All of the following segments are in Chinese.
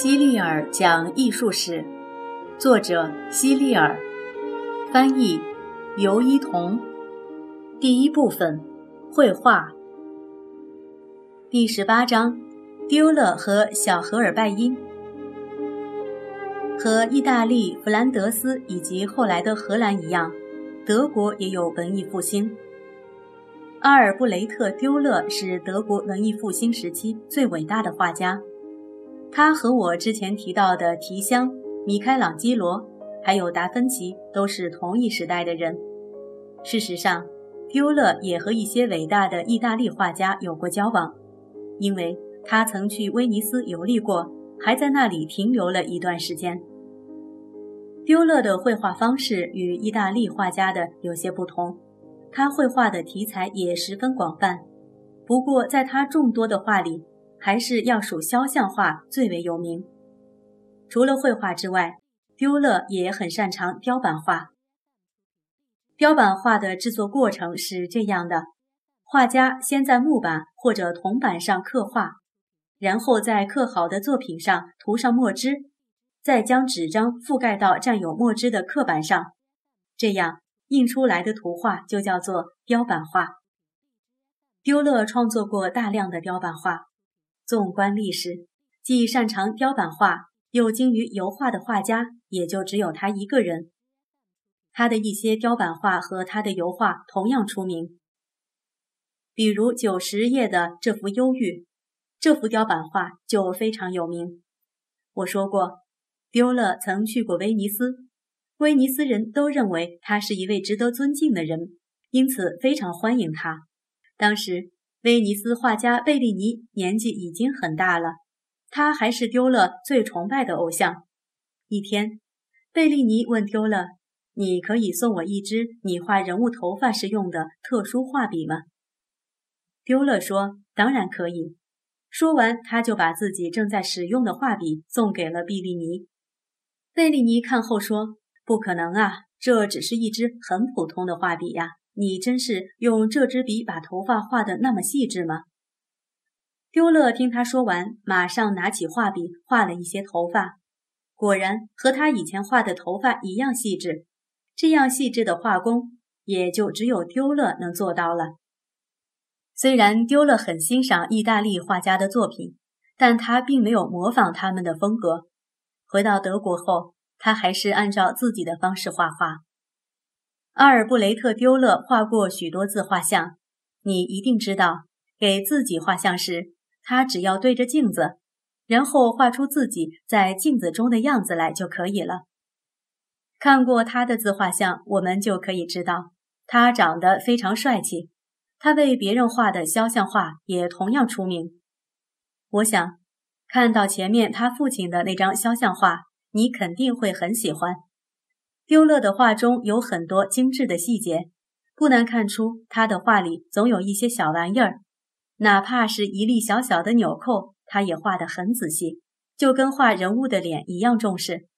希利尔讲艺术史，作者希利尔，翻译尤一彤。第一部分，绘画。第十八章，丢勒和小荷尔拜因。和意大利、弗兰德斯以及后来的荷兰一样，德国也有文艺复兴。阿尔布雷特·丢勒是德国文艺复兴时期最伟大的画家。他和我之前提到的提香、米开朗基罗，还有达芬奇都是同一时代的人。事实上，丢勒也和一些伟大的意大利画家有过交往，因为他曾去威尼斯游历过，还在那里停留了一段时间。丢勒的绘画方式与意大利画家的有些不同，他绘画的题材也十分广泛。不过，在他众多的画里，还是要数肖像画最为有名。除了绘画之外，丢勒也很擅长雕版画。雕版画的制作过程是这样的：画家先在木板或者铜板上刻画，然后在刻好的作品上涂上墨汁，再将纸张覆盖到沾有墨汁的刻板上，这样印出来的图画就叫做雕版画。丢勒创作过大量的雕版画。纵观历史，既擅长雕版画又精于油画的画家，也就只有他一个人。他的一些雕版画和他的油画同样出名，比如九十页的这幅《忧郁》，这幅雕版画就非常有名。我说过，丢勒曾去过威尼斯，威尼斯人都认为他是一位值得尊敬的人，因此非常欢迎他。当时。威尼斯画家贝利尼年纪已经很大了，他还是丢了最崇拜的偶像。一天，贝利尼问丢了：“你可以送我一支你画人物头发时用的特殊画笔吗？”丢了说：“当然可以。”说完，他就把自己正在使用的画笔送给了贝利尼。贝利尼看后说：“不可能啊，这只是一支很普通的画笔呀。”你真是用这支笔把头发画得那么细致吗？丢勒听他说完，马上拿起画笔画了一些头发，果然和他以前画的头发一样细致。这样细致的画工，也就只有丢勒能做到了。虽然丢勒很欣赏意大利画家的作品，但他并没有模仿他们的风格。回到德国后，他还是按照自己的方式画画。阿尔布雷特·丢勒画过许多自画像，你一定知道，给自己画像时，他只要对着镜子，然后画出自己在镜子中的样子来就可以了。看过他的自画像，我们就可以知道，他长得非常帅气。他为别人画的肖像画也同样出名。我想，看到前面他父亲的那张肖像画，你肯定会很喜欢。丢勒的画中有很多精致的细节，不难看出他的画里总有一些小玩意儿，哪怕是一粒小小的纽扣，他也画得很仔细，就跟画人物的脸一样重视。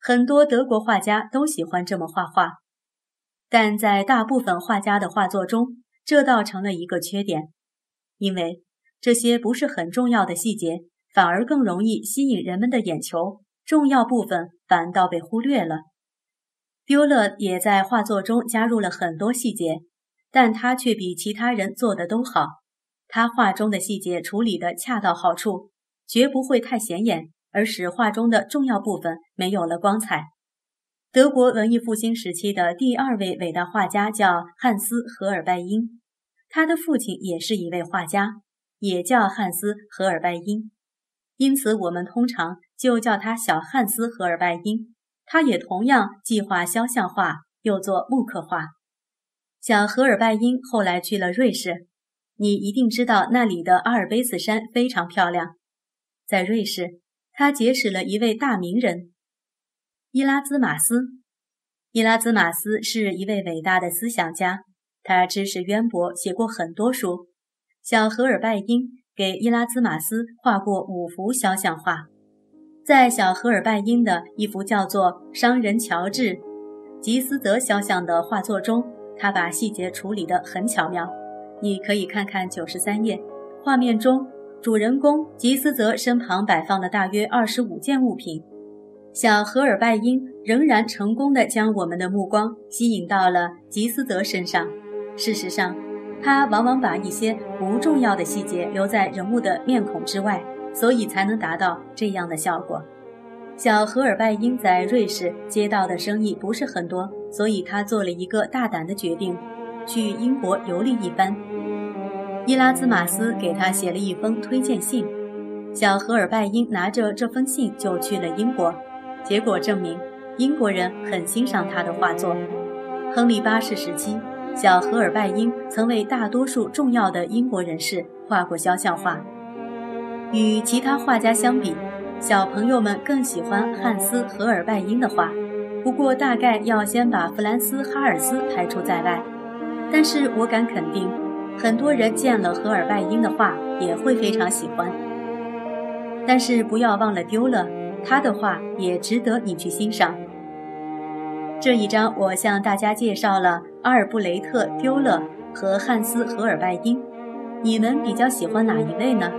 很多德国画家都喜欢这么画画，但在大部分画家的画作中，这倒成了一个缺点，因为这些不是很重要的细节，反而更容易吸引人们的眼球，重要部分反倒被忽略了。丢勒也在画作中加入了很多细节，但他却比其他人做的都好。他画中的细节处理得恰到好处，绝不会太显眼，而使画中的重要部分没有了光彩。德国文艺复兴时期的第二位伟大画家叫汉斯·荷尔拜因，他的父亲也是一位画家，也叫汉斯·荷尔拜因，因此我们通常就叫他小汉斯·荷尔拜因。他也同样既画肖像画，又做木刻画。小荷尔拜因后来去了瑞士，你一定知道那里的阿尔卑斯山非常漂亮。在瑞士，他结识了一位大名人——伊拉兹马斯。伊拉兹马斯是一位伟大的思想家，他知识渊博，写过很多书。小荷尔拜因给伊拉兹马斯画过五幅肖像画。在小荷尔拜因的一幅叫做《商人乔治·吉斯泽肖像》的画作中，他把细节处理得很巧妙。你可以看看九十三页，画面中主人公吉斯泽身旁摆放了大约二十五件物品。小荷尔拜因仍然成功的将我们的目光吸引到了吉斯泽身上。事实上，他往往把一些不重要的细节留在人物的面孔之外，所以才能达到这样的效果。小荷尔拜因在瑞士接到的生意不是很多，所以他做了一个大胆的决定，去英国游历一番。伊拉兹马斯给他写了一封推荐信，小荷尔拜因拿着这封信就去了英国。结果证明，英国人很欣赏他的画作。亨利八世时期，小荷尔拜因曾为大多数重要的英国人士画过肖像画。与其他画家相比，小朋友们更喜欢汉斯·荷尔拜因的画。不过，大概要先把弗兰斯·哈尔斯排除在外。但是我敢肯定，很多人见了荷尔拜因的画也会非常喜欢。但是不要忘了丢了。他的画也值得你去欣赏。这一章我向大家介绍了阿尔布雷特·丢勒和汉斯·荷尔拜因，你们比较喜欢哪一位呢？